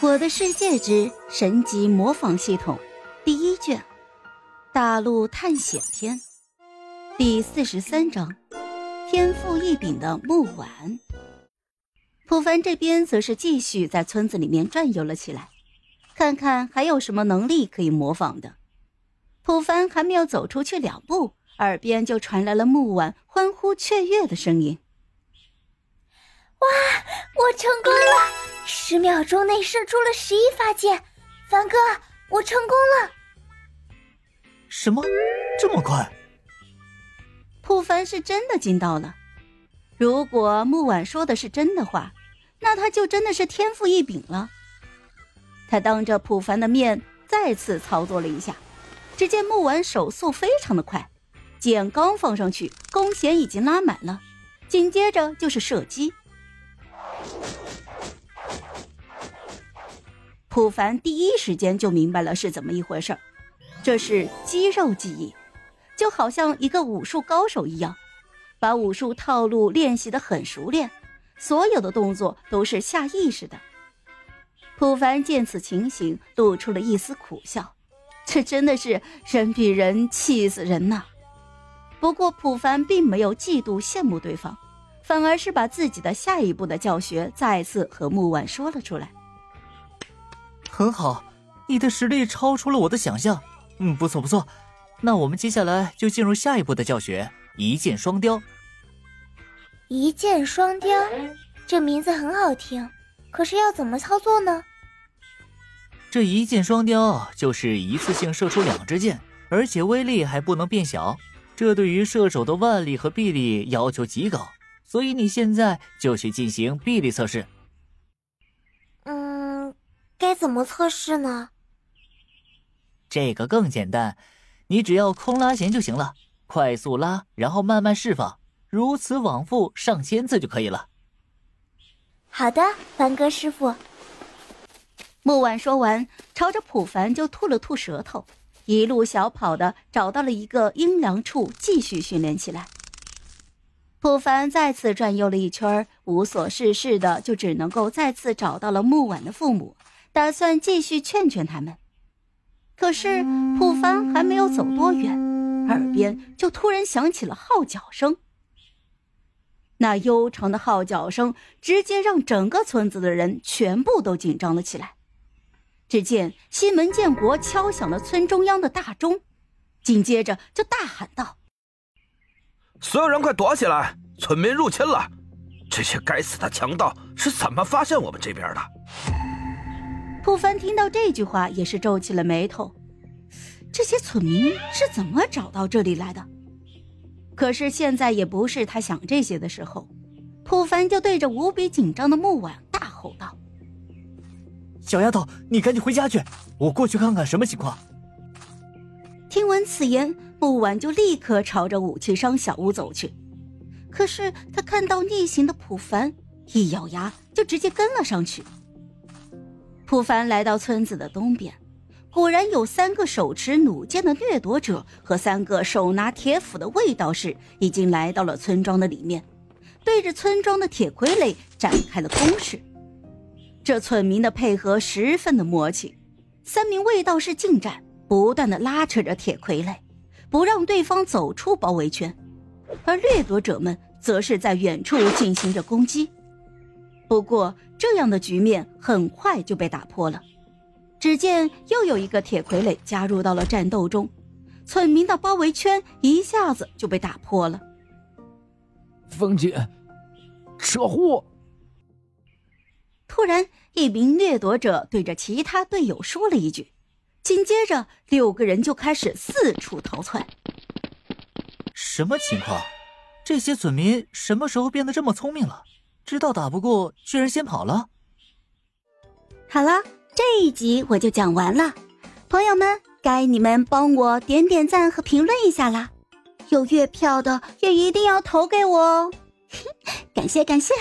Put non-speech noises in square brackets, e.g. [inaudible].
《我的世界之神级模仿系统》第一卷，大陆探险篇第四十三章：天赋异禀的木婉。普凡这边则是继续在村子里面转悠了起来，看看还有什么能力可以模仿的。普凡还没有走出去两步，耳边就传来了木婉欢呼雀跃的声音：“哇，我成功了！”十秒钟内射出了十一发箭，凡哥，我成功了！什么？这么快？普凡是真的惊到了。如果木婉说的是真的话，那他就真的是天赋异禀了。他当着普凡的面再次操作了一下，只见木婉手速非常的快，箭刚放上去，弓弦已经拉满了，紧接着就是射击。普凡第一时间就明白了是怎么一回事儿这是肌肉记忆，就好像一个武术高手一样，把武术套路练习的很熟练，所有的动作都是下意识的。普凡见此情形，露出了一丝苦笑，这真的是人比人气死人呐！不过普凡并没有嫉妒羡慕对方，反而是把自己的下一步的教学再次和木婉说了出来。很好，你的实力超出了我的想象。嗯，不错不错。那我们接下来就进入下一步的教学——一箭双雕。一箭双雕，这名字很好听，可是要怎么操作呢？这一箭双雕就是一次性射出两支箭，而且威力还不能变小。这对于射手的腕力和臂力要求极高，所以你现在就去进行臂力测试。该怎么测试呢？这个更简单，你只要空拉弦就行了，快速拉，然后慢慢释放，如此往复上千次就可以了。好的，凡哥师傅。木婉说完，朝着普凡就吐了吐舌头，一路小跑的找到了一个阴凉处，继续训练起来。普凡再次转悠了一圈，无所事事的，就只能够再次找到了木婉的父母。打算继续劝劝他们，可是普凡还没有走多远，耳边就突然响起了号角声。那悠长的号角声直接让整个村子的人全部都紧张了起来。只见西门建国敲响了村中央的大钟，紧接着就大喊道：“所有人快躲起来！村民入侵了！这些该死的强盗是怎么发现我们这边的？”普凡听到这句话，也是皱起了眉头。这些村民是怎么找到这里来的？可是现在也不是他想这些的时候。普凡就对着无比紧张的木婉大吼道：“小丫头，你赶紧回家去，我过去看看什么情况。”听闻此言，木婉就立刻朝着武器商小屋走去。可是他看到逆行的普凡，一咬牙就直接跟了上去。普凡来到村子的东边，果然有三个手持弩箭的掠夺者和三个手拿铁斧的卫道士已经来到了村庄的里面，对着村庄的铁傀儡展开了攻势。这村民的配合十分的默契，三名卫道士近战，不断的拉扯着铁傀儡，不让对方走出包围圈，而掠夺者们则是在远处进行着攻击。不过，这样的局面很快就被打破了。只见又有一个铁傀儡加入到了战斗中，村民的包围圈一下子就被打破了。风姐，撤户！突然，一名掠夺者对着其他队友说了一句，紧接着六个人就开始四处逃窜。什么情况？这些村民什么时候变得这么聪明了？知道打不过，居然先跑了。好了，这一集我就讲完了，朋友们，该你们帮我点点赞和评论一下啦！有月票的也一定要投给我哦，感 [laughs] 谢感谢。